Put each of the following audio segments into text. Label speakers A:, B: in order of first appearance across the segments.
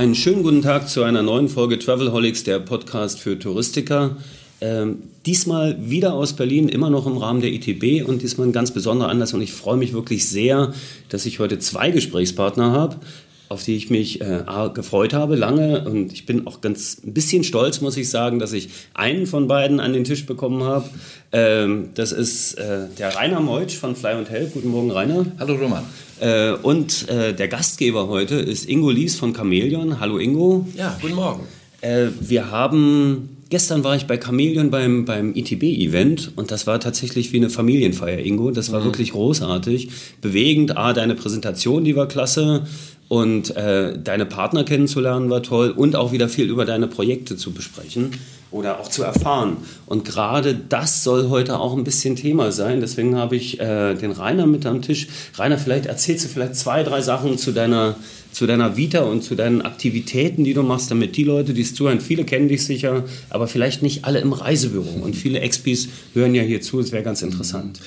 A: Einen schönen guten Tag zu einer neuen Folge Travelholics, der Podcast für Touristiker. Ähm, diesmal wieder aus Berlin, immer noch im Rahmen der ITB und diesmal ein ganz besonderer Anlass. Und ich freue mich wirklich sehr, dass ich heute zwei Gesprächspartner habe, auf die ich mich äh, gefreut habe lange. Und ich bin auch ganz ein bisschen stolz, muss ich sagen, dass ich einen von beiden an den Tisch bekommen habe. Ähm, das ist äh, der Rainer Meutsch von Fly und Help. Guten Morgen, Rainer.
B: Hallo, Roman.
A: Äh, und äh, der Gastgeber heute ist Ingo Lies von Chameleon. Hallo, Ingo.
B: Ja, guten Morgen.
A: Äh, wir haben Gestern war ich bei Chameleon beim, beim ITB-Event und das war tatsächlich wie eine Familienfeier, Ingo. Das war mhm. wirklich großartig, bewegend. A, deine Präsentation, die war klasse und äh, deine Partner kennenzulernen war toll und auch wieder viel über deine Projekte zu besprechen oder auch zu erfahren. Und gerade das soll heute auch ein bisschen Thema sein. Deswegen habe ich äh, den Rainer mit am Tisch. Rainer, vielleicht erzählst du vielleicht zwei, drei Sachen zu deiner zu deiner Vita und zu deinen Aktivitäten, die du machst, damit die Leute, die es zuhören, viele kennen dich sicher, aber vielleicht nicht alle im Reisebüro. Und viele Expis hören ja hier zu, es wäre ganz interessant.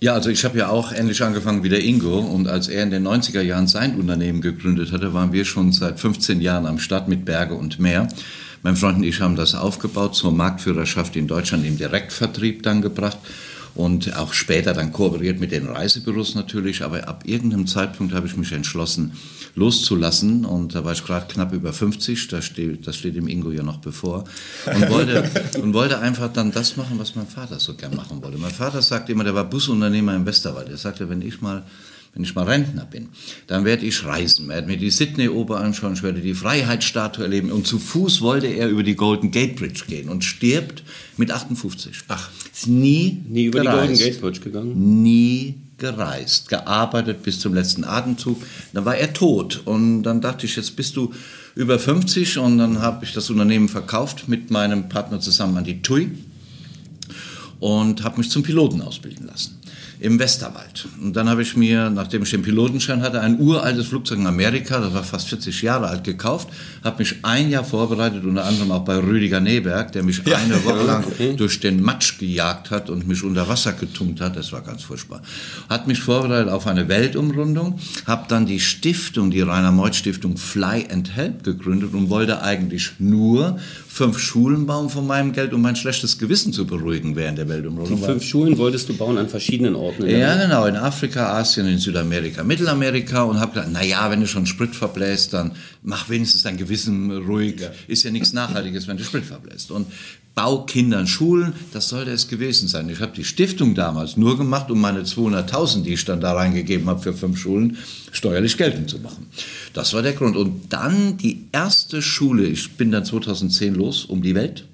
B: Ja, also ich habe ja auch ähnlich angefangen wie der Ingo und als er in den 90er Jahren sein Unternehmen gegründet hatte, waren wir schon seit 15 Jahren am Start mit Berge und Meer. Mein Freund und ich haben das aufgebaut zur Marktführerschaft in Deutschland im Direktvertrieb dann gebracht und auch später dann kooperiert mit den Reisebüros natürlich, aber ab irgendeinem Zeitpunkt habe ich mich entschlossen, loszulassen. Und da war ich gerade knapp über 50, das steht, das steht dem Ingo ja noch bevor. Und wollte, und wollte einfach dann das machen, was mein Vater so gern machen wollte. Mein Vater sagte immer, der war Busunternehmer im Westerwald, er sagte, wenn ich mal wenn ich mal Rentner bin, dann werde ich reisen, werde mir die Sydney-Oper anschauen, ich werde die Freiheitsstatue erleben. Und zu Fuß wollte er über die Golden Gate Bridge gehen und stirbt mit 58.
A: Ach,
B: ist nie,
A: nie über gereist, die Golden Gate Bridge gegangen?
B: Nie gereist, gearbeitet bis zum letzten Atemzug. Dann war er tot. Und dann dachte ich, jetzt bist du über 50 und dann habe ich das Unternehmen verkauft mit meinem Partner zusammen an die TUI und habe mich zum Piloten ausbilden lassen im Westerwald. Und dann habe ich mir, nachdem ich den Pilotenschein hatte, ein uraltes Flugzeug in Amerika, das war fast 40 Jahre alt, gekauft, habe mich ein Jahr vorbereitet, unter anderem auch bei Rüdiger Neberg, der mich ja. eine Woche lang okay. durch den Matsch gejagt hat und mich unter Wasser getunkt hat, das war ganz furchtbar. Hat mich vorbereitet auf eine Weltumrundung, habe dann die Stiftung, die Rainer Meuth Stiftung Fly and Help gegründet und wollte eigentlich nur fünf Schulen bauen von meinem Geld, um mein schlechtes Gewissen zu beruhigen während der Weltumrundung.
A: Die fünf Schulen wolltest du bauen an verschiedenen Orten?
B: Ja, genau, in Afrika, Asien, in Südamerika, Mittelamerika und habe gedacht, naja, wenn du schon Sprit verbläst, dann mach wenigstens dein Gewissen ruhig. Ja. Ist ja nichts Nachhaltiges, wenn du Sprit verbläst. Und bau Kindern Schulen, das sollte es gewesen sein. Ich habe die Stiftung damals nur gemacht, um meine 200.000, die ich dann da reingegeben habe für fünf Schulen, steuerlich geltend zu machen. Das war der Grund. Und dann die erste Schule, ich bin dann 2010 los um die Welt,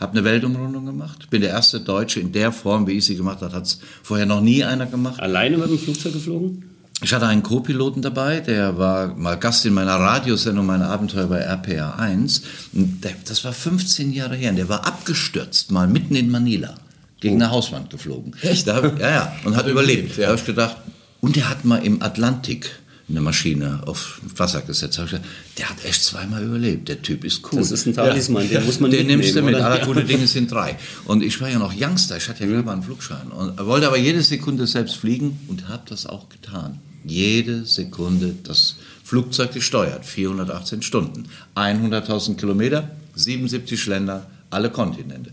B: habe eine Weltumrundung gemacht, bin der erste Deutsche in der Form, wie ich sie gemacht habe, hat es vorher noch nie einer gemacht.
A: Alleine mit dem Flugzeug geflogen?
B: Ich hatte einen Co-Piloten dabei, der war mal Gast in meiner Radiosendung, mein Abenteuer bei RPA 1. Der, das war 15 Jahre her und der war abgestürzt, mal mitten in Manila, gegen oh. eine Hauswand geflogen.
A: Echt?
B: Da, ja, ja, und hat überlebt. Da habe ich gedacht, und der hat mal im Atlantik eine Maschine auf Wasser gesetzt. Gesagt, der hat echt zweimal überlebt. Der Typ ist cool.
A: Das ist ein Talisman,
B: ja.
A: den muss man
B: Den nimmst du mit. Alle gute Dinge sind drei. Und ich war ja noch Youngster, ich hatte ja mal einen Flugschein. Und wollte aber jede Sekunde selbst fliegen und habe das auch getan jede Sekunde das Flugzeug gesteuert. 418 Stunden, 100.000 Kilometer, 77 Länder, alle Kontinente.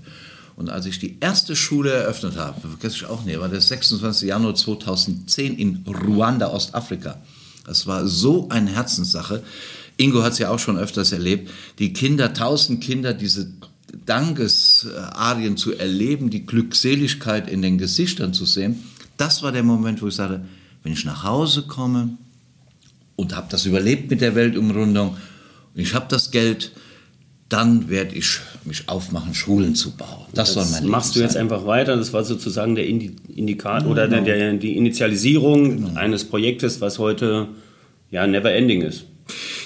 B: Und als ich die erste Schule eröffnet habe, vergesse ich auch nicht, war der 26. Januar 2010 in Ruanda, Ostafrika. Das war so eine Herzenssache. Ingo hat es ja auch schon öfters erlebt. Die Kinder, tausend Kinder, diese Dankesarien zu erleben, die Glückseligkeit in den Gesichtern zu sehen. Das war der Moment, wo ich sagte, wenn ich nach Hause komme und habe das überlebt mit der Weltumrundung und ich habe das Geld, dann werde ich mich aufmachen, Schulen zu bauen.
A: Das, das soll mein machst du jetzt einfach weiter. Das war sozusagen der Indikator oder genau. der, der, die Initialisierung genau. eines Projektes, was heute ja never ending ist.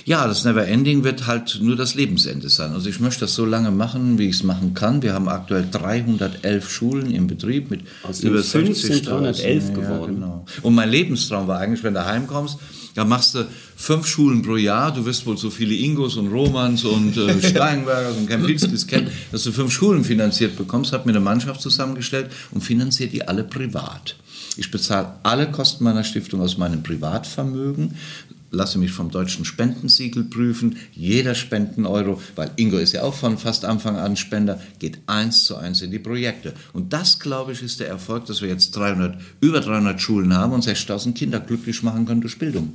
B: Ja, das Neverending wird halt nur das Lebensende sein. Also ich möchte das so lange machen, wie ich es machen kann. Wir haben aktuell 311 Schulen im Betrieb mit
A: Aus über 50 311 geworden. Ja,
B: genau. Und mein Lebenstraum war eigentlich, wenn du heimkommst, da machst du fünf Schulen pro Jahr. Du wirst wohl so viele Ingos und Romans und äh, Steinbergers und Kempinskis kennen, dass du fünf Schulen finanziert bekommst. Hab mir eine Mannschaft zusammengestellt und finanziert die alle privat. Ich bezahle alle Kosten meiner Stiftung aus meinem Privatvermögen lasse mich vom deutschen Spendensiegel prüfen. Jeder Spendeneuro, weil Ingo ist ja auch von fast Anfang an Spender, geht eins zu eins in die Projekte. Und das, glaube ich, ist der Erfolg, dass wir jetzt 300, über 300 Schulen haben und 6000 Kinder glücklich machen können durch Bildung.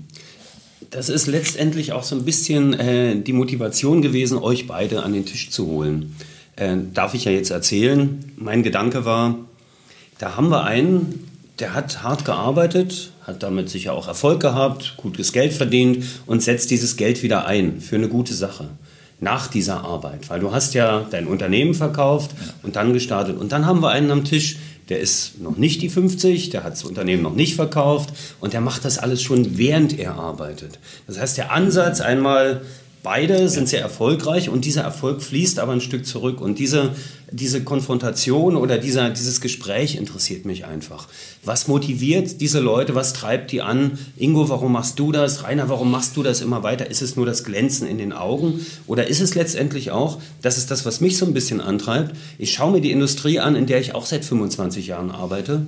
A: Das ist letztendlich auch so ein bisschen äh, die Motivation gewesen, euch beide an den Tisch zu holen. Äh, darf ich ja jetzt erzählen. Mein Gedanke war, da haben wir einen, der hat hart gearbeitet, hat damit sicher auch Erfolg gehabt, gutes Geld verdient und setzt dieses Geld wieder ein für eine gute Sache nach dieser Arbeit. Weil du hast ja dein Unternehmen verkauft und dann gestartet. Und dann haben wir einen am Tisch, der ist noch nicht die 50, der hat das Unternehmen noch nicht verkauft und der macht das alles schon während er arbeitet. Das heißt, der Ansatz einmal Beide sind sehr erfolgreich und dieser Erfolg fließt aber ein Stück zurück. Und diese, diese Konfrontation oder dieser, dieses Gespräch interessiert mich einfach. Was motiviert diese Leute? Was treibt die an? Ingo, warum machst du das? Rainer, warum machst du das immer weiter? Ist es nur das Glänzen in den Augen? Oder ist es letztendlich auch, das ist das, was mich so ein bisschen antreibt, ich schaue mir die Industrie an, in der ich auch seit 25 Jahren arbeite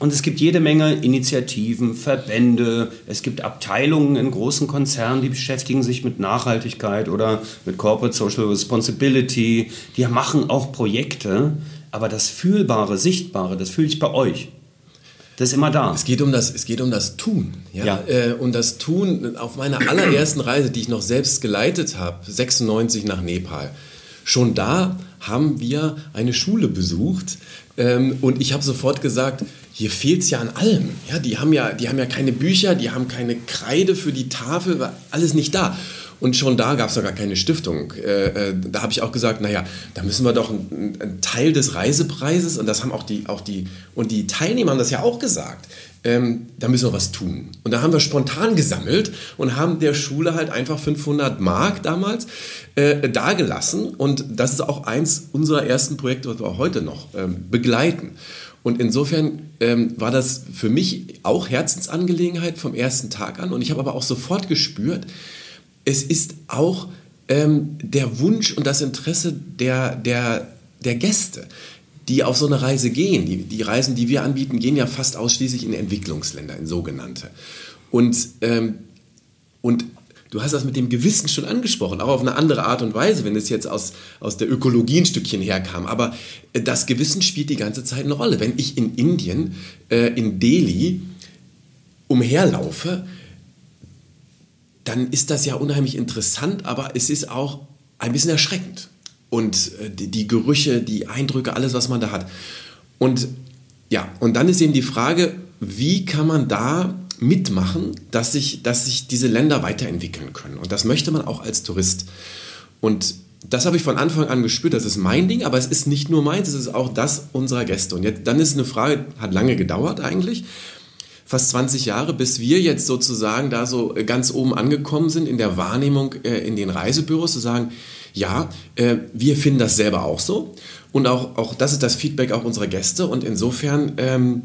A: und es gibt jede Menge Initiativen, Verbände, es gibt Abteilungen in großen Konzernen, die beschäftigen sich mit Nachhaltigkeit oder mit Corporate Social Responsibility. Die machen auch Projekte, aber das Fühlbare, Sichtbare, das fühle ich bei euch. Das ist immer da.
C: Es geht um das, es geht um das Tun. Ja? ja. Äh, und das Tun auf meiner allerersten Reise, die ich noch selbst geleitet habe, 96 nach Nepal. Schon da haben wir eine Schule besucht ähm, und ich habe sofort gesagt, hier fehlt es ja an allem. Ja, die, haben ja, die haben ja keine Bücher, die haben keine Kreide für die Tafel, war alles nicht da. Und schon da gab es ja gar keine Stiftung. Äh, äh, da habe ich auch gesagt, naja, da müssen wir doch einen, einen, Teil des Reisepreises, und das haben auch die, auch die, und die Teilnehmer haben das ja auch gesagt, ähm, da müssen wir was tun. Und da haben wir spontan gesammelt und haben der Schule halt einfach 500 Mark damals äh, dagelassen. Und das ist auch eins unserer ersten Projekte, was wir heute noch ähm, begleiten. Und insofern ähm, war das für mich auch Herzensangelegenheit vom ersten Tag an. Und ich habe aber auch sofort gespürt, es ist auch ähm, der Wunsch und das Interesse der, der, der Gäste, die auf so eine Reise gehen. Die, die Reisen, die wir anbieten, gehen ja fast ausschließlich in Entwicklungsländer, in sogenannte. Und, ähm, und Du hast das mit dem Gewissen schon angesprochen, auch auf eine andere Art und Weise, wenn es jetzt aus, aus der Ökologie ein Stückchen herkam. Aber äh, das Gewissen spielt die ganze Zeit eine Rolle. Wenn ich in Indien, äh, in Delhi, umherlaufe, dann ist das ja unheimlich interessant, aber es ist auch ein bisschen erschreckend. Und äh, die, die Gerüche, die Eindrücke, alles, was man da hat. Und ja, und dann ist eben die Frage, wie kann man da mitmachen, dass sich, dass sich diese Länder weiterentwickeln können. Und das möchte man auch als Tourist. Und das habe ich von Anfang an gespürt, das ist mein Ding, aber es ist nicht nur meins, es ist auch das unserer Gäste. Und jetzt, dann ist eine Frage, hat lange gedauert eigentlich, fast 20 Jahre, bis wir jetzt sozusagen da so ganz oben angekommen sind in der Wahrnehmung äh, in den Reisebüros, zu sagen, ja, äh, wir finden das selber auch so. Und auch, auch das ist das Feedback auch unserer Gäste. Und insofern ähm,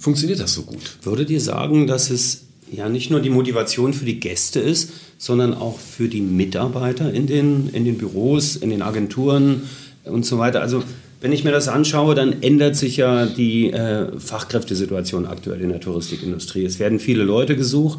C: funktioniert das so gut?
A: Würdet ihr sagen, dass es ja nicht nur die Motivation für die Gäste ist, sondern auch für die Mitarbeiter in den, in den Büros, in den Agenturen und so weiter? Also wenn ich mir das anschaue, dann ändert sich ja die äh, Fachkräftesituation aktuell in der Touristikindustrie. Es werden viele Leute gesucht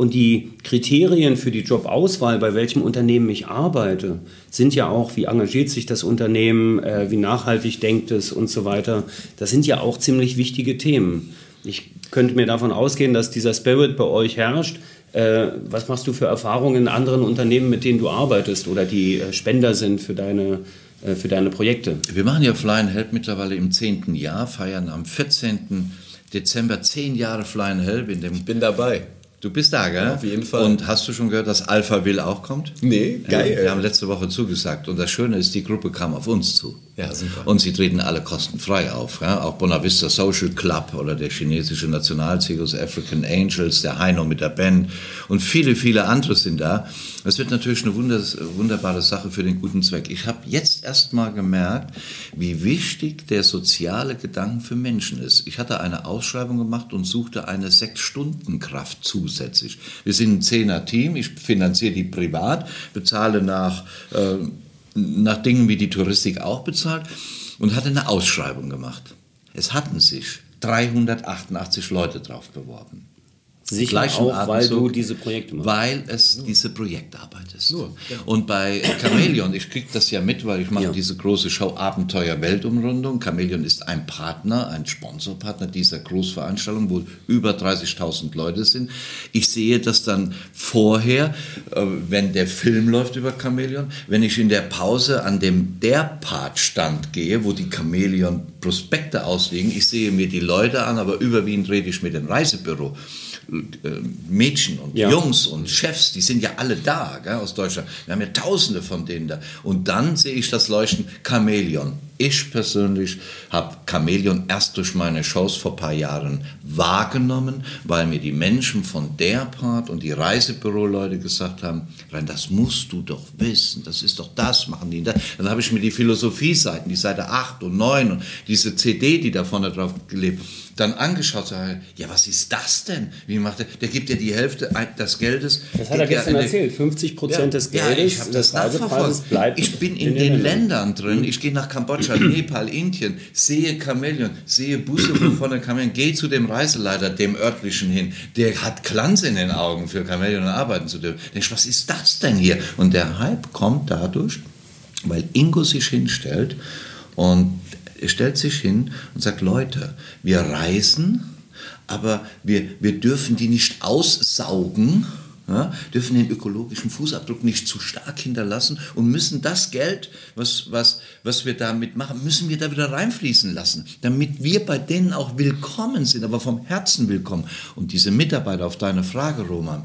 A: und die Kriterien für die Jobauswahl, bei welchem Unternehmen ich arbeite, sind ja auch, wie engagiert sich das Unternehmen, äh, wie nachhaltig denkt es und so weiter. Das sind ja auch ziemlich wichtige Themen. Ich könnte mir davon ausgehen, dass dieser Spirit bei euch herrscht. Äh, was machst du für Erfahrungen in anderen Unternehmen, mit denen du arbeitest oder die äh, Spender sind für deine, äh, für deine Projekte?
B: Wir machen ja Fly and Help mittlerweile im zehnten Jahr, feiern am 14. Dezember zehn Jahre Fly and Help. In dem
C: ich bin dabei.
B: Du bist da, gell? Ja,
C: auf jeden Fall.
B: Und hast du schon gehört, dass Alpha Will auch kommt?
C: Nee, geil.
B: Wir haben letzte Woche zugesagt. Und das Schöne ist, die Gruppe kam auf uns zu. Ja, super. Und sie treten alle kostenfrei auf. Ja? Auch Bonavista Social Club oder der chinesische Nationalzirkus African Angels, der Heino mit der Band und viele, viele andere sind da. Das wird natürlich eine wunderbare Sache für den guten Zweck. Ich habe jetzt erst mal gemerkt, wie wichtig der soziale Gedanke für Menschen ist. Ich hatte eine Ausschreibung gemacht und suchte eine Sechs-Stunden-Kraft zusätzlich. Wir sind ein Zehner-Team, ich finanziere die privat, bezahle nach... Äh, nach Dingen wie die Touristik auch bezahlt und hatte eine Ausschreibung gemacht. Es hatten sich 388 Leute drauf beworben.
A: Sicher auch, Atemzug, weil du diese Projekte
B: machst. Weil es Nur. diese Projektarbeit ist. Ja. Und bei Chameleon, ich kriege das ja mit, weil ich mache ja. diese große Show Abenteuer Weltumrundung. Chameleon ist ein Partner, ein Sponsorpartner dieser Großveranstaltung, wo über 30.000 Leute sind. Ich sehe das dann vorher, äh, wenn der Film läuft über Chameleon, wenn ich in der Pause an dem der Part-Stand gehe, wo die Chameleon Prospekte auslegen, ich sehe mir die Leute an, aber überwiegend rede ich mit dem Reisebüro. Äh, Mädchen und ja. Jungs und Chefs, die sind ja alle da gell, aus Deutschland. Wir haben ja tausende von denen da. Und dann sehe ich das Leuchten Chamäleon. Ich persönlich habe Chamäleon erst durch meine Shows vor ein paar Jahren wahrgenommen, weil mir die Menschen von der Part und die Reisebüroleute gesagt haben, Rein, das musst du doch wissen, das ist doch das, machen die. Dann habe ich mir die Philosophie-Seiten, die Seite 8 und 9 und diese CD, die da vorne drauf gelebt, dann angeschaut, sage, ja, was ist das denn? Wie macht der? Der gibt ja die Hälfte des Geldes.
A: Das hat er gestern erzählt. 50 Prozent ja, des Geldes
B: ja, ich das des Reisepreises bleibt. Ich bin in, in den, den Ländern drin. Ich gehe nach Kambodscha, Nepal, Indien, sehe Chamäleon, sehe Busse von der Chamäleon, gehe zu dem Reiseleiter, dem örtlichen hin. Der hat Glanz in den Augen für Chamäleon arbeiten zu dürfen. Denke ich, was ist das denn hier? Und der Hype kommt dadurch, weil Ingo sich hinstellt und er stellt sich hin und sagt, Leute, wir reisen, aber wir, wir dürfen die nicht aussaugen, ja, dürfen den ökologischen Fußabdruck nicht zu stark hinterlassen und müssen das Geld, was, was, was wir damit machen, müssen wir da wieder reinfließen lassen, damit wir bei denen auch willkommen sind, aber vom Herzen willkommen. Und diese Mitarbeiter auf deine Frage, Roman,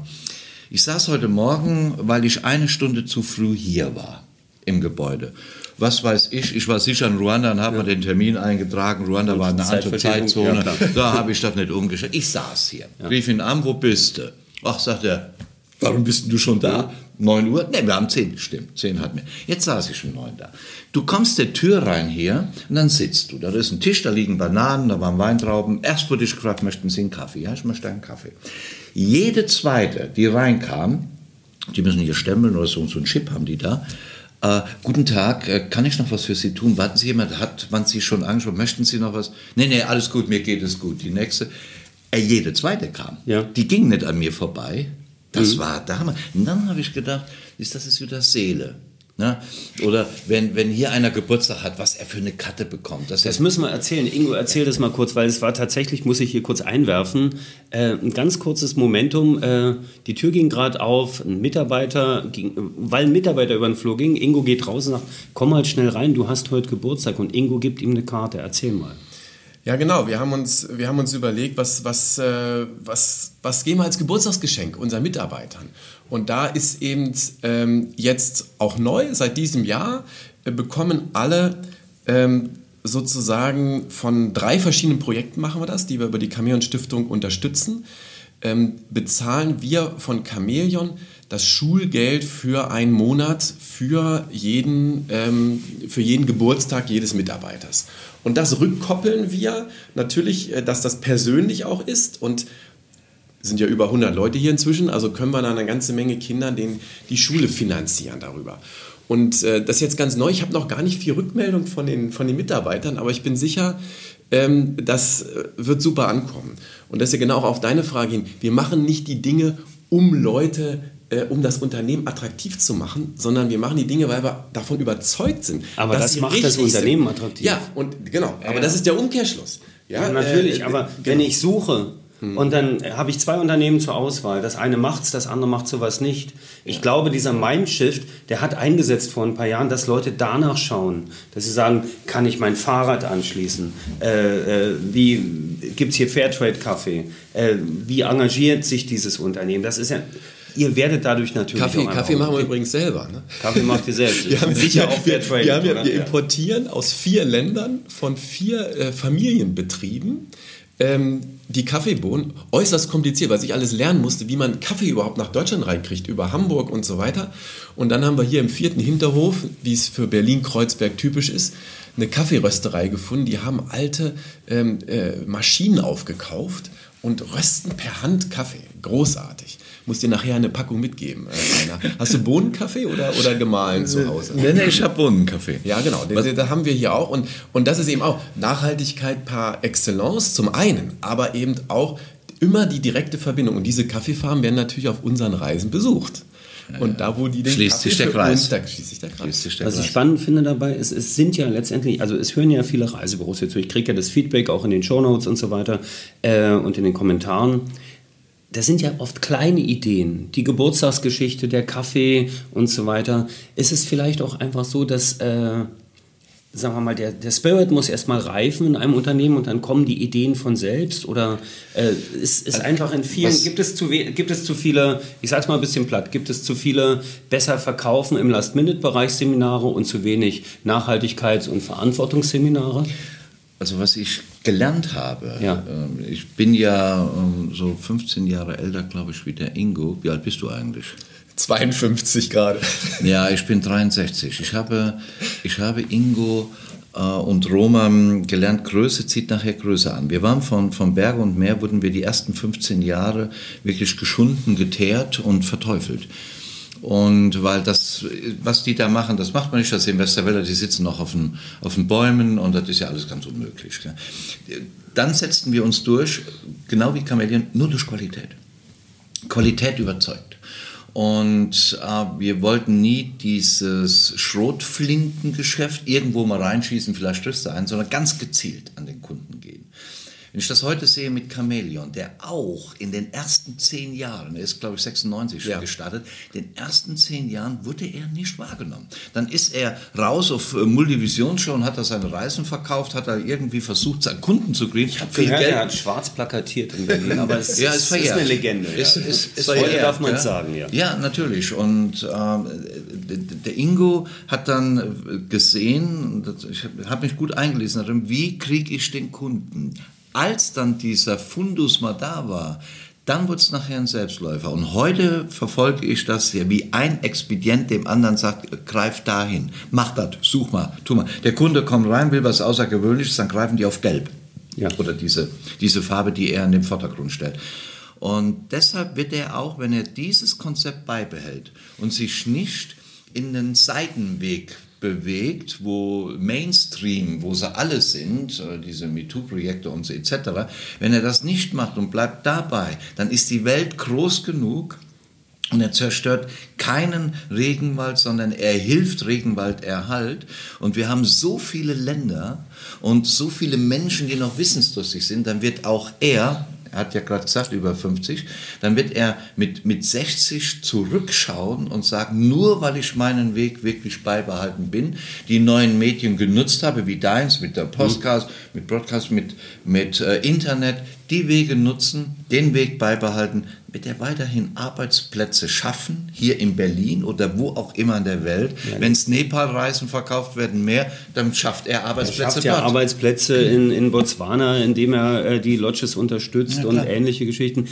B: ich saß heute Morgen, weil ich eine Stunde zu früh hier war im Gebäude was weiß ich, ich war sicher in Ruanda und habe ja. mir den Termin eingetragen. Ruanda war eine andere Zeitzone. Ja, da habe ich das nicht umgestellt. Ich saß hier, ja. rief ihn an, wo bist du? Ach, sagt er, warum bist du schon da? 9 Uhr? Ne, wir haben 10, stimmt, 10 hatten wir. Jetzt saß ich um 9 da. Du kommst der Tür rein hier und dann sitzt du. Da ist ein Tisch, da liegen Bananen, da waren Weintrauben. Erst wurde ich gefragt, möchten Sie einen Kaffee? Ja, ich möchte einen Kaffee. Jede zweite, die reinkam, die müssen hier stemmeln oder so, so einen Chip haben die da, äh, guten Tag, äh, kann ich noch was für Sie tun? Warten Sie, jemand hat man Sie schon angesprochen? Möchten Sie noch was? Nee, nee, alles gut, mir geht es gut. Die nächste, äh, jede zweite kam. Ja. Die ging nicht an mir vorbei. Das mhm. war damals. Und dann habe ich gedacht, das ist wieder Seele. Ne? Oder wenn, wenn hier einer Geburtstag hat, was er für eine Karte bekommt.
A: Das, das müssen wir erzählen. Ingo, erzähl das mal kurz, weil es war tatsächlich, muss ich hier kurz einwerfen, äh, ein ganz kurzes Momentum. Äh, die Tür ging gerade auf, ein Mitarbeiter, ging, weil ein Mitarbeiter über den Flur ging, Ingo geht raus und sagt, komm halt schnell rein, du hast heute Geburtstag. Und Ingo gibt ihm eine Karte. Erzähl mal.
C: Ja, genau. Wir haben uns, wir haben uns überlegt, was, was, äh, was, was geben wir als Geburtstagsgeschenk unseren Mitarbeitern. Und da ist eben ähm, jetzt auch neu, seit diesem Jahr, äh, bekommen alle ähm, sozusagen von drei verschiedenen Projekten machen wir das, die wir über die Chameleon Stiftung unterstützen, ähm, bezahlen wir von Chameleon das Schulgeld für einen Monat für jeden, ähm, für jeden Geburtstag jedes Mitarbeiters. Und das rückkoppeln wir natürlich, äh, dass das persönlich auch ist und sind ja über 100 Leute hier inzwischen, also können wir da eine ganze Menge Kindern den, die Schule finanzieren darüber. Und äh, das ist jetzt ganz neu. Ich habe noch gar nicht viel Rückmeldung von den, von den Mitarbeitern, aber ich bin sicher, ähm, das äh, wird super ankommen. Und das ist ja genau auch auf deine Frage hin. Wir machen nicht die Dinge, um Leute äh, um das Unternehmen attraktiv zu machen, sondern wir machen die Dinge, weil wir davon überzeugt sind.
A: Aber das macht das Unternehmen sind. attraktiv.
C: Ja, und genau. Aber ja. das ist der Umkehrschluss.
A: Ja, ja natürlich. Äh, aber genau. wenn ich suche hm. Und dann habe ich zwei Unternehmen zur Auswahl. Das eine macht's, das andere macht sowas nicht. Ich glaube, dieser Mindshift, der hat eingesetzt vor ein paar Jahren, dass Leute danach schauen, dass sie sagen, kann ich mein Fahrrad anschließen? Äh, äh, wie gibt's hier Fairtrade-Kaffee? Äh, wie engagiert sich dieses Unternehmen? Das ist ja ihr werdet dadurch natürlich
C: Kaffee, Kaffee machen wir übrigens selber. Ne?
A: Kaffee macht ihr selbst.
C: wir haben, sicher auch Fair Trade. Wir, haben, wir, wir importieren aus vier Ländern von vier äh, Familienbetrieben ähm, die Kaffeebohnen äußerst kompliziert, weil ich alles lernen musste, wie man Kaffee überhaupt nach Deutschland reinkriegt, über Hamburg und so weiter. Und dann haben wir hier im vierten Hinterhof, wie es für Berlin-Kreuzberg typisch ist, eine Kaffeerösterei gefunden. Die haben alte ähm, äh, Maschinen aufgekauft und rösten per Hand Kaffee. Großartig muss dir nachher eine Packung mitgeben. Äh, Hast du Bohnenkaffee oder, oder gemahlen zu Hause?
B: Nee, nee, ich habe Bohnenkaffee.
C: Ja, genau. Den, haben wir hier auch. Und, und das ist eben auch Nachhaltigkeit par excellence zum einen, aber eben auch immer die direkte Verbindung. Und diese Kaffeefarmen werden natürlich auf unseren Reisen besucht. Und da, wo die den
B: schließt sich der Kreis. Uns,
C: da schließt sich der Kreis.
A: Sich der Was ich spannend finde dabei ist, es sind ja letztendlich, also es hören ja viele Reisebüros jetzt, ich kriege ja das Feedback auch in den Shownotes und so weiter äh, und in den Kommentaren das sind ja oft kleine Ideen. Die Geburtstagsgeschichte, der Kaffee und so weiter. Ist es vielleicht auch einfach so, dass, äh, sagen wir mal, der, der Spirit muss erstmal reifen in einem Unternehmen und dann kommen die Ideen von selbst? Oder äh, ist, ist also, einfach in vielen, gibt es, zu, gibt es zu viele, ich sag's mal ein bisschen platt, gibt es zu viele besser verkaufen im Last-Minute-Bereich Seminare und zu wenig Nachhaltigkeits- und Verantwortungsseminare?
B: Also was ich gelernt habe, ja. Ähm, ich bin ja ähm, so 15 Jahre älter, glaube ich, wie der Ingo. Wie alt bist du eigentlich?
C: 52 gerade.
B: Ja, ich bin 63. Ich habe, ich habe Ingo äh, und Roma gelernt, Größe zieht nachher Größe an. Wir waren von, von Berge und Meer, wurden wir die ersten 15 Jahre wirklich geschunden, geteert und verteufelt. Und weil das, was die da machen, das macht man nicht. Das sehen Westerwälder, die sitzen noch auf den, auf den Bäumen und das ist ja alles ganz unmöglich. Gell? Dann setzten wir uns durch, genau wie Kamelien, nur durch Qualität. Qualität überzeugt. Und äh, wir wollten nie dieses Schrotflintengeschäft irgendwo mal reinschießen, vielleicht stößt er ein, sondern ganz gezielt an den Kunden gehen. Wenn ich das heute sehe mit Chameleon, der auch in den ersten zehn Jahren, er ist glaube ich 96 schon ja. gestartet, in den ersten zehn Jahren wurde er nicht wahrgenommen. Dann ist er raus auf äh, Multivision schon, hat er seine Reisen verkauft, hat er irgendwie versucht, seinen Kunden zu kriegen.
A: Ich habe gehört, Geld. er hat schwarz plakatiert in Berlin, aber es,
B: ja, ist,
A: ist, eine Legende. Ja. Ist,
B: ist, ist verehrt, darf man ja. sagen, ja. Ja, natürlich. Und äh, der Ingo hat dann gesehen, ich habe mich gut eingelesen darin, wie kriege ich den Kunden als dann dieser Fundus mal da war, dann wurde es nachher ein Selbstläufer. Und heute verfolge ich das ja wie ein Expedient dem anderen sagt, greif dahin, mach das, such mal, tu mal. Der Kunde kommt rein, will was Außergewöhnliches, dann greifen die auf Gelb. Ja. Oder diese, diese Farbe, die er in den Vordergrund stellt. Und deshalb wird er auch, wenn er dieses Konzept beibehält und sich nicht in den Seitenweg bewegt, wo Mainstream, wo sie alle sind, äh, diese MeToo-Projekte und so etc., wenn er das nicht macht und bleibt dabei, dann ist die Welt groß genug und er zerstört keinen Regenwald, sondern er hilft Regenwalderhalt. Und wir haben so viele Länder und so viele Menschen, die noch wissensdurstig sind, dann wird auch er er hat ja gerade gesagt, über 50, dann wird er mit, mit 60 zurückschauen und sagen, nur weil ich meinen Weg wirklich beibehalten bin, die neuen Medien genutzt habe, wie deins, mit der Podcast, mit Broadcast, mit, mit äh, Internet, die Wege nutzen, den Weg beibehalten, wird er weiterhin Arbeitsplätze schaffen, hier in Berlin oder wo auch immer in der Welt. Ja, Wenn es Nepal-Reisen verkauft werden mehr, dann schafft er Arbeitsplätze. Er schafft
A: ja dort. Arbeitsplätze in, in Botswana, indem er äh, die Lodges unterstützt ja, und ähnliche Geschichten.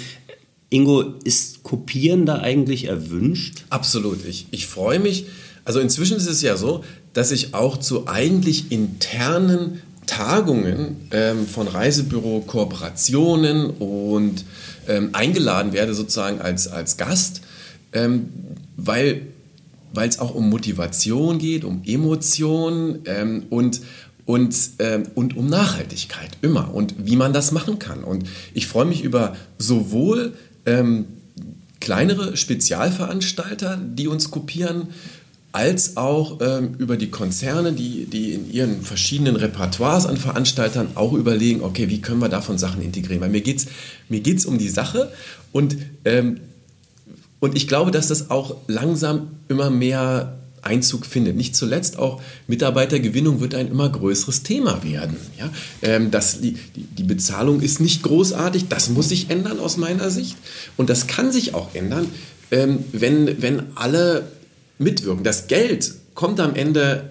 A: Ingo, ist Kopieren da eigentlich erwünscht?
C: Absolut. Ich, ich freue mich. Also inzwischen ist es ja so, dass ich auch zu eigentlich internen Tagungen ähm, von Reisebüro-Kooperationen und ähm, eingeladen werde sozusagen als, als Gast, ähm, weil es auch um Motivation geht, um Emotion ähm, und, und, ähm, und um Nachhaltigkeit immer und wie man das machen kann. Und ich freue mich über sowohl ähm, kleinere Spezialveranstalter, die uns kopieren, als auch ähm, über die Konzerne, die, die in ihren verschiedenen Repertoires an Veranstaltern auch überlegen, okay, wie können wir davon Sachen integrieren? Weil mir geht es mir geht's um die Sache und, ähm, und ich glaube, dass das auch langsam immer mehr Einzug findet. Nicht zuletzt auch Mitarbeitergewinnung wird ein immer größeres Thema werden. Ja? Ähm, das, die, die Bezahlung ist nicht großartig, das muss sich ändern aus meiner Sicht und das kann sich auch ändern, ähm, wenn, wenn alle mitwirken. Das Geld kommt am Ende,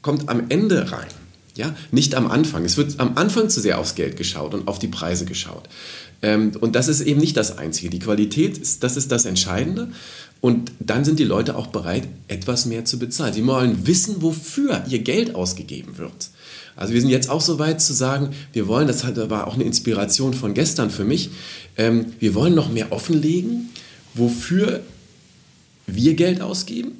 C: kommt am Ende rein. Ja, nicht am Anfang. Es wird am Anfang zu sehr aufs Geld geschaut und auf die Preise geschaut. Ähm, und das ist eben nicht das Einzige. Die Qualität, ist, das ist das Entscheidende. Und dann sind die Leute auch bereit, etwas mehr zu bezahlen. Sie wollen wissen, wofür ihr Geld ausgegeben wird. Also wir sind jetzt auch so weit zu sagen, wir wollen, das war auch eine Inspiration von gestern für mich, ähm, wir wollen noch mehr offenlegen, wofür wir Geld ausgeben,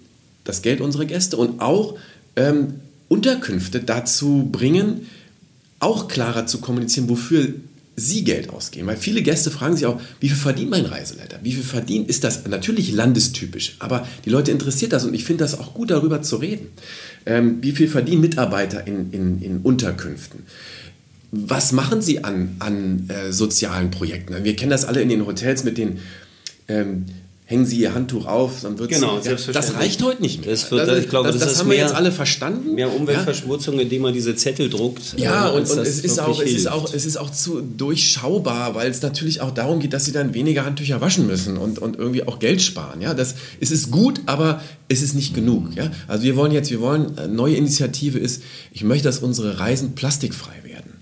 C: das Geld unserer Gäste und auch ähm, Unterkünfte dazu bringen, auch klarer zu kommunizieren, wofür sie Geld ausgeben. Weil viele Gäste fragen sich auch, wie viel verdient mein Reiseleiter? Wie viel verdient? Ist das natürlich landestypisch, aber die Leute interessiert das und ich finde das auch gut, darüber zu reden. Ähm, wie viel verdienen Mitarbeiter in, in, in Unterkünften? Was machen sie an, an äh, sozialen Projekten? Wir kennen das alle in den Hotels mit den ähm, hängen Sie Ihr Handtuch auf, dann wird
A: genau,
C: ja, Das reicht heute nicht mehr.
A: Das, wird, das, ich glaube, das,
C: das, das haben mehr, wir jetzt alle verstanden.
A: Mehr Umweltverschmutzung, ja? indem man diese Zettel druckt.
C: Ja, äh, und, und es, ist auch, es, ist auch, es ist auch zu durchschaubar, weil es natürlich auch darum geht, dass Sie dann weniger Handtücher waschen müssen und, und irgendwie auch Geld sparen. Ja, das, es ist gut, aber es ist nicht genug. Ja? Also wir wollen jetzt, wir wollen, eine neue Initiative ist, ich möchte, dass unsere Reisen plastikfrei werden.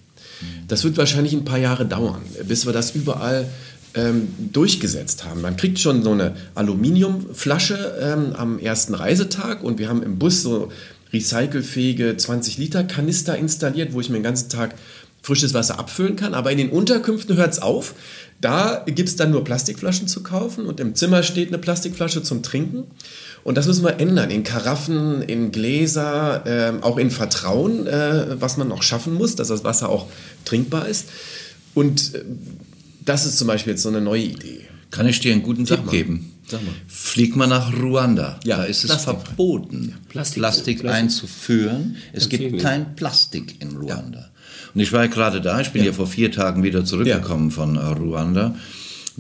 C: Das wird wahrscheinlich ein paar Jahre dauern, bis wir das überall ähm, durchgesetzt haben. Man kriegt schon so eine Aluminiumflasche ähm, am ersten Reisetag und wir haben im Bus so recycelfähige 20 Liter Kanister installiert, wo ich mir den ganzen Tag frisches Wasser abfüllen kann. Aber in den Unterkünften hört es auf. Da gibt es dann nur Plastikflaschen zu kaufen und im Zimmer steht eine Plastikflasche zum Trinken. Und das müssen wir ändern in Karaffen, in Gläser, äh, auch in Vertrauen, äh, was man noch schaffen muss, dass das Wasser auch trinkbar ist. Und äh, das ist zum Beispiel jetzt so eine neue Idee.
B: Kann ich dir einen guten Tipp mal. geben? Sag mal. Flieg mal nach Ruanda. Ja, da ist es Plastik. verboten, ja, Plastik, Plastik, Plastik, einzuführen. Es gibt kein Plastik in Ruanda. Ja. Und ich war ja gerade da, ich bin ja. ja vor vier Tagen wieder zurückgekommen von äh, Ruanda.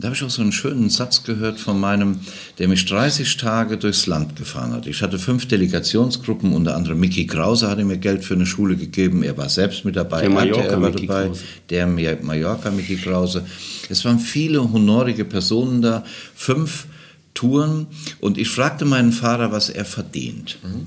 B: Da habe ich auch so einen schönen Satz gehört von meinem, der mich 30 Tage durchs Land gefahren hat. Ich hatte fünf Delegationsgruppen, unter anderem Mickey Krause hatte mir Geld für eine Schule gegeben. Er war selbst mit dabei.
A: Der Mallorca war
B: Mickey dabei. Krause. Der Mallorca Mickey Krause. Es waren viele honorige Personen da, fünf Touren. Und ich fragte meinen Fahrer, was er verdient. Mhm.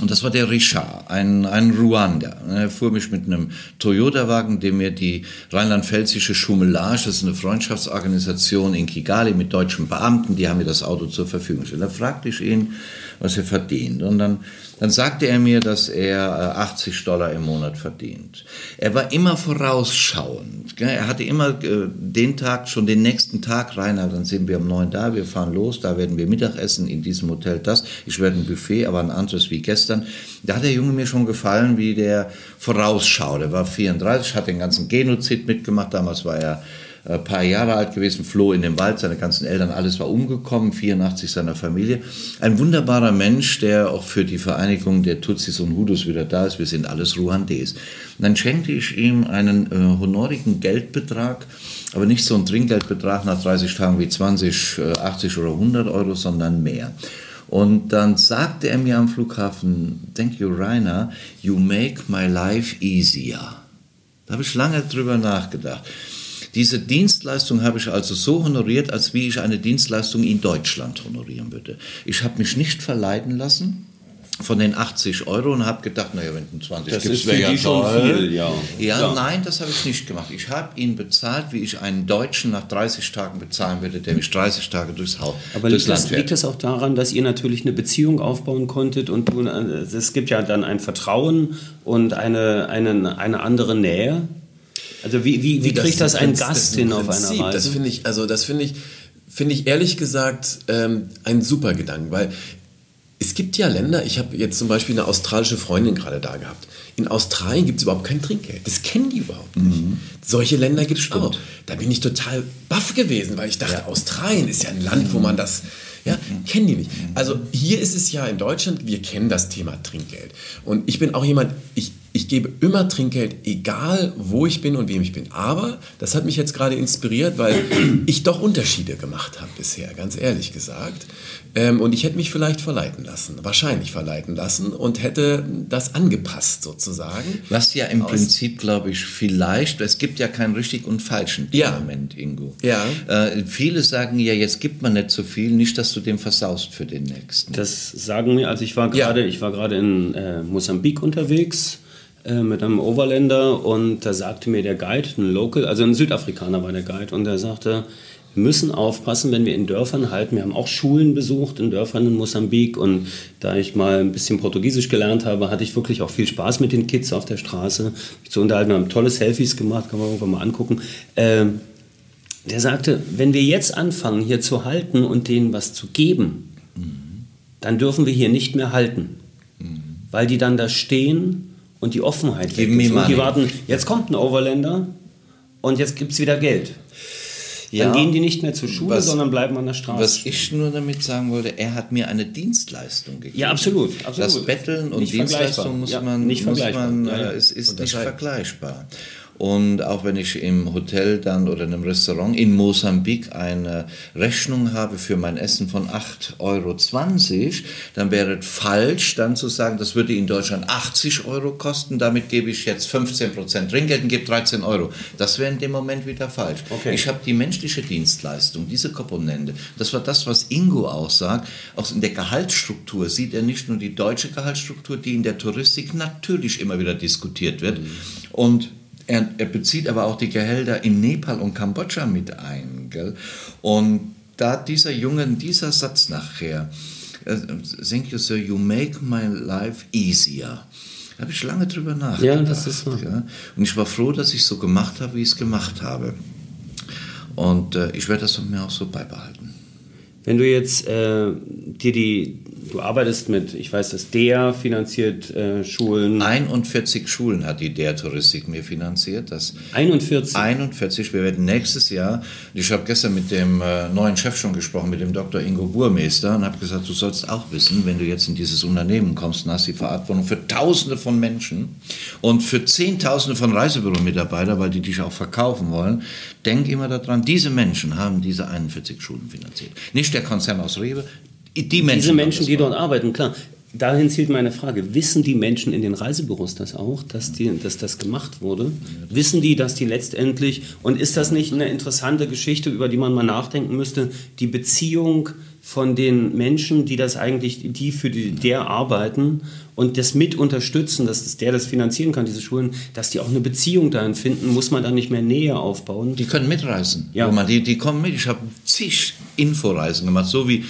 B: Und das war der Richard, ein, ein Ruander. Er fuhr mich mit einem Toyota-Wagen, dem mir die rheinland-pfälzische Schummelage, das ist eine Freundschaftsorganisation in Kigali mit deutschen Beamten, die haben mir das Auto zur Verfügung gestellt. Da fragte ich ihn, was er verdient. Und dann dann sagte er mir, dass er 80 äh, Dollar im Monat verdient. Er war immer vorausschauend. Er hatte immer äh, den Tag, schon den nächsten Tag rein, dann sind wir um neun da, wir fahren los, da werden wir Mittagessen, in diesem Hotel das. Ich werde ein Buffet, aber ein anderes wie gestern. Da hat der Junge mir schon gefallen, wie der vorausschaut. Er war 34, hat den ganzen Genozid mitgemacht, damals war er ein paar Jahre alt gewesen, floh in den Wald, seine ganzen Eltern, alles war umgekommen, 84 seiner Familie. Ein wunderbarer Mensch, der auch für die Vereinigung der Tutsis und Hutus wieder da ist. Wir sind alles Ruandes. Und dann schenkte ich ihm einen äh, honorigen Geldbetrag, aber nicht so ein Trinkgeldbetrag nach 30 Tagen wie 20, äh, 80 oder 100 Euro, sondern mehr. Und dann sagte er mir am Flughafen, thank you Rainer, you make my life easier. Da habe ich lange drüber nachgedacht. Diese Dienstleistung habe ich also so honoriert, als wie ich eine Dienstleistung in Deutschland honorieren würde. Ich habe mich nicht verleiten lassen von den 80 Euro und habe gedacht, naja, wenn du 20
A: das gibst, wäre ja schon viel. Ja,
B: ja, ja. nein, das habe ich nicht gemacht. Ich habe ihn bezahlt, wie ich einen Deutschen nach 30 Tagen bezahlen würde, der mich 30 Tage durchs Haus
A: Aber durchs liegt, das, liegt das auch daran, dass ihr natürlich eine Beziehung aufbauen konntet und du, äh, es gibt ja dann ein Vertrauen und eine, eine, eine andere Nähe? Also wie, wie, wie kriegt das, das ein Gast hin auf einer Reise?
C: Das finde ich, also das finde ich, finde ich ehrlich gesagt ähm, ein super Gedanken, weil es gibt ja Länder, ich habe jetzt zum Beispiel eine australische Freundin gerade da gehabt. In Australien gibt es überhaupt kein Trinkgeld. Das kennen die überhaupt nicht. Mhm. Solche Länder gibt es auch. Da bin ich total baff gewesen, weil ich dachte, ja. Australien ist ja ein Land, wo man das, ja, mhm. kennen die nicht. Mhm. Also hier ist es ja in Deutschland, wir kennen das Thema Trinkgeld. Und ich bin auch jemand, ich, ich gebe immer Trinkgeld, egal wo ich bin und wem ich bin. Aber das hat mich jetzt gerade inspiriert, weil ich doch Unterschiede gemacht habe bisher, ganz ehrlich gesagt. Ähm, und ich hätte mich vielleicht verleiten lassen, wahrscheinlich verleiten lassen und hätte das angepasst sozusagen.
B: Was ja im Aus Prinzip, glaube ich, vielleicht, es gibt ja keinen richtig und falschen ja. Moment, Ingo. Ja. Äh, viele sagen ja, jetzt gibt man nicht so viel, nicht, dass du den versaust für den nächsten.
A: Das sagen mir, also ich war gerade, ja. ich war gerade in äh, Mosambik unterwegs äh, mit einem Overländer und da sagte mir der Guide, ein Local, also ein Südafrikaner war der Guide und der sagte, wir müssen aufpassen, wenn wir in Dörfern halten. Wir haben auch Schulen besucht in Dörfern in Mosambik und da ich mal ein bisschen Portugiesisch gelernt habe, hatte ich wirklich auch viel Spaß mit den Kids auf der Straße. Mich zu unterhalten, wir haben tolle Selfies gemacht, kann man irgendwann mal angucken. Ähm, der sagte, wenn wir jetzt anfangen, hier zu halten und denen was zu geben, mhm. dann dürfen wir hier nicht mehr halten. Mhm. Weil die dann da stehen und die Offenheit
B: Geben weg ist. Und
A: die warten, jetzt kommt ein Overländer und jetzt gibt es wieder Geld. Ja, dann gehen die nicht mehr zur Schule, was, sondern bleiben an der Straße.
B: Was ich nur damit sagen wollte, er hat mir eine Dienstleistung gegeben.
A: Ja, absolut. absolut.
B: Das Betteln und nicht Dienstleistung muss man, nicht muss man, ja, ja. Äh, es ist nicht vergleichbar. Und auch wenn ich im Hotel dann oder in einem Restaurant in Mosambik eine Rechnung habe für mein Essen von 8,20 Euro, dann wäre es falsch, dann zu sagen, das würde in Deutschland 80 Euro kosten, damit gebe ich jetzt 15 Prozent Trinkgeld und gebe 13 Euro. Das wäre in dem Moment wieder falsch. Okay. Ich habe die menschliche Dienstleistung, diese Komponente. Das war das, was Ingo auch sagt. Auch in der Gehaltsstruktur sieht er nicht nur die deutsche Gehaltsstruktur, die in der Touristik natürlich immer wieder diskutiert wird. Mhm. Und er, er, bezieht aber auch die Gehälter in Nepal und Kambodscha mit ein. Gell? Und da dieser Junge, dieser Satz nachher, äh, thank you sir, you make my life easier. Da habe ich lange drüber nachgedacht. Ja, das ist wahr. Ja? Und ich war froh, dass ich so gemacht habe, wie ich es gemacht habe. Und äh, ich werde das von mir auch so beibehalten.
A: Wenn du jetzt äh, dir die du arbeitest mit, ich weiß, dass der finanziert äh, Schulen.
B: 41 Schulen hat die der Touristik mir finanziert. Das
A: 41?
B: 41. Wir werden nächstes Jahr, ich habe gestern mit dem äh, neuen Chef schon gesprochen, mit dem Dr. Ingo Burmeister und habe gesagt, du sollst auch wissen, wenn du jetzt in dieses Unternehmen kommst und hast die Verantwortung für Tausende von Menschen und für Zehntausende von Reisebüro-Mitarbeitern, weil die dich auch verkaufen wollen, denk immer daran, diese Menschen haben diese 41 Schulen finanziert. Nicht der Konzern aus Rewe,
A: die Menschen, Diese Menschen, die dort arbeiten, klar. Dahin zielt meine Frage. Wissen die Menschen in den Reisebüros das auch, dass, die, dass das gemacht wurde? Wissen die, dass die letztendlich, und ist das nicht eine interessante Geschichte, über die man mal nachdenken müsste, die Beziehung von den Menschen, die das eigentlich, die für die, der arbeiten und das mit unterstützen, dass der das finanzieren kann, diese Schulen, dass die auch eine Beziehung dahin finden, muss man da nicht mehr Nähe aufbauen?
B: Die können mitreisen. Ja. Man, die, die kommen mit. Ich habe zig Inforeisen gemacht, so wie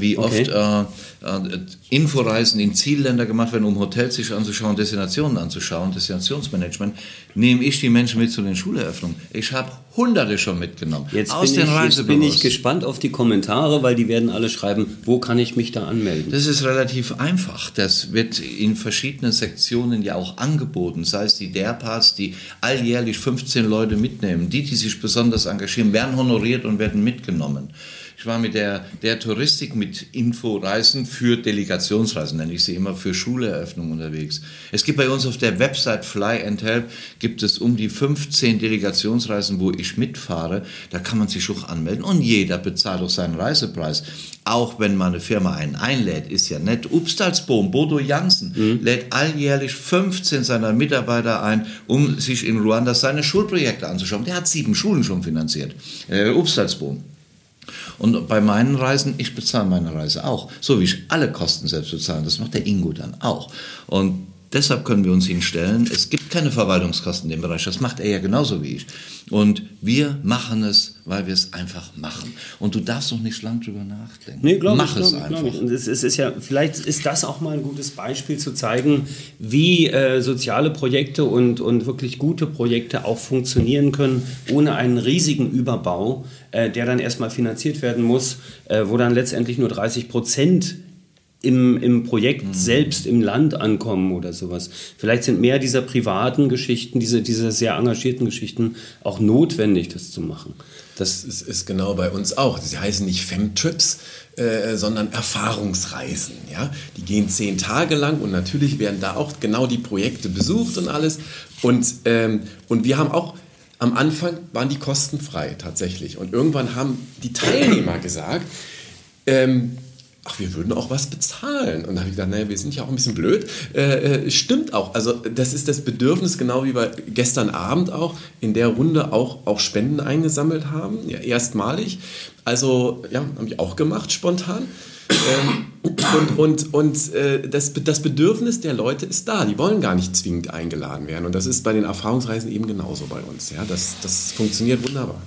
B: wie okay. oft äh, äh, Inforeisen in Zielländer gemacht werden, um Hotels sich anzuschauen, Destinationen anzuschauen, Destinationsmanagement, nehme ich die Menschen mit zu den Schuleröffnungen. Ich habe Hunderte schon mitgenommen
A: jetzt aus den ich, Jetzt bin ich gespannt auf die Kommentare, weil die werden alle schreiben, wo kann ich mich da anmelden?
B: Das ist relativ einfach. Das wird in verschiedenen Sektionen ja auch angeboten. Sei es die DERPAs, die alljährlich 15 Leute mitnehmen. Die, die sich besonders engagieren, werden honoriert und werden mitgenommen. Ich war mit der, der Touristik mit Inforeisen für Delegationsreisen, nenne ich sie immer, für Schuleröffnung unterwegs. Es gibt bei uns auf der Website Fly and Help, gibt es um die 15 Delegationsreisen, wo ich mitfahre. Da kann man sich auch anmelden und jeder bezahlt auch seinen Reisepreis. Auch wenn mal eine Firma einen einlädt, ist ja nett. Upstalsboom, Bodo Jansen, mhm. lädt alljährlich 15 seiner Mitarbeiter ein, um sich in Ruanda seine Schulprojekte anzuschauen. Der hat sieben Schulen schon finanziert. Äh, Upstalsboom. Und bei meinen Reisen, ich bezahle meine Reise auch, so wie ich alle Kosten selbst bezahle. Das macht der Ingo dann auch. Und deshalb können wir uns hinstellen, es gibt keine Verwaltungskosten in dem Bereich, das macht er ja genauso wie ich. Und wir machen es, weil wir es einfach machen. Und du darfst noch nicht lang drüber nachdenken.
A: Nee, glaube Mach ich, es glaub, einfach. Ich. Und es, es, ist ja, vielleicht ist das auch mal ein gutes Beispiel zu zeigen, wie äh, soziale Projekte und, und wirklich gute Projekte auch funktionieren können, ohne einen riesigen Überbau, äh, der dann erstmal finanziert werden muss, äh, wo dann letztendlich nur 30 Prozent im, im Projekt mhm. selbst im Land ankommen oder sowas. Vielleicht sind mehr dieser privaten Geschichten, diese, diese sehr engagierten Geschichten auch notwendig, das zu machen.
C: Das ist, ist genau bei uns auch. Sie heißen nicht Femtrips, äh, sondern Erfahrungsreisen. Ja? Die gehen zehn Tage lang und natürlich werden da auch genau die Projekte besucht und alles. Und, ähm, und wir haben auch am Anfang waren die kostenfrei tatsächlich. Und irgendwann haben die Teilnehmer gesagt, ähm, ach, wir würden auch was bezahlen. Und da habe ich gedacht, naja, wir sind ja auch ein bisschen blöd. Äh, äh, stimmt auch. Also das ist das Bedürfnis, genau wie wir gestern Abend auch in der Runde auch, auch Spenden eingesammelt haben. Ja, erstmalig. Also ja, habe ich auch gemacht, spontan. Ähm, und und, und äh, das, das Bedürfnis der Leute ist da. Die wollen gar nicht zwingend eingeladen werden. Und das ist bei den Erfahrungsreisen eben genauso bei uns. Ja, das, das funktioniert wunderbar.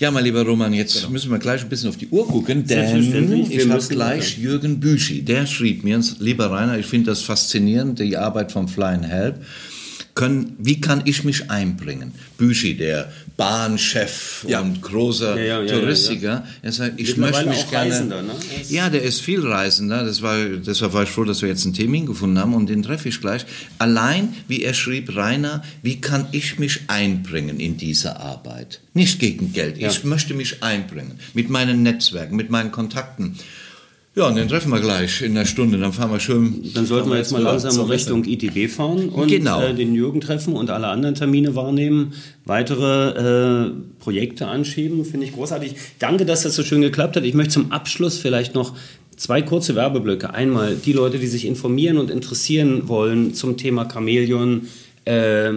B: Ja, mein lieber Roman, jetzt genau. müssen wir gleich ein bisschen auf die Uhr gucken, denn ich habe gleich Jürgen Büschi, der schrieb mir, lieber Rainer, ich finde das faszinierend, die Arbeit vom Flying Help können, wie kann ich mich einbringen? Büschi, der Bahnchef ja. und großer ja, ja, Touristiker, er sagt, ich möchte mich gerne. Reisender, ne? Ja, der ist viel Reisender. Das war, deshalb war ich froh, dass wir jetzt einen Termin gefunden haben und den treffe ich gleich. Allein, wie er schrieb, Rainer, wie kann ich mich einbringen in diese Arbeit? Nicht gegen Geld. Ich möchte mich einbringen mit meinen Netzwerken, mit meinen Kontakten. Ja, und den treffen wir gleich in einer Stunde. Dann fahren wir schön.
A: Dann sollten wir jetzt mal langsam Richtung ITB fahren und genau. äh, den Jürgen treffen und alle anderen Termine wahrnehmen. Weitere äh, Projekte anschieben, finde ich großartig. Danke, dass das so schön geklappt hat. Ich möchte zum Abschluss vielleicht noch zwei kurze Werbeblöcke. Einmal die Leute, die sich informieren und interessieren wollen zum Thema Chamäleon. Äh,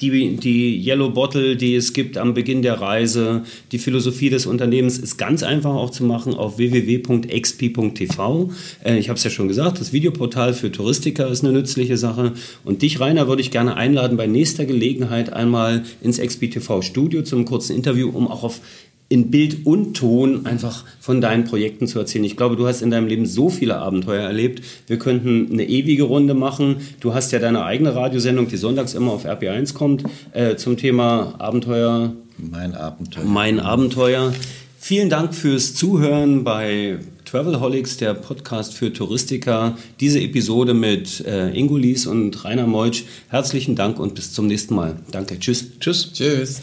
A: die, die Yellow Bottle, die es gibt am Beginn der Reise, die Philosophie des Unternehmens ist ganz einfach auch zu machen auf www.xp.tv. Äh, ich habe es ja schon gesagt, das Videoportal für Touristiker ist eine nützliche Sache. Und dich, Rainer, würde ich gerne einladen, bei nächster Gelegenheit einmal ins XP TV Studio zum kurzen Interview, um auch auf in Bild und Ton einfach von deinen Projekten zu erzählen. Ich glaube, du hast in deinem Leben so viele Abenteuer erlebt. Wir könnten eine ewige Runde machen. Du hast ja deine eigene Radiosendung, die sonntags immer auf RP1 kommt, äh, zum Thema Abenteuer.
B: Mein Abenteuer.
A: Mein Abenteuer. Vielen Dank fürs Zuhören bei Travelholics, der Podcast für Touristiker. Diese Episode mit äh, Ingo Lies und Rainer Meutsch. Herzlichen Dank und bis zum nächsten Mal. Danke. Tschüss.
B: Tschüss. Tschüss.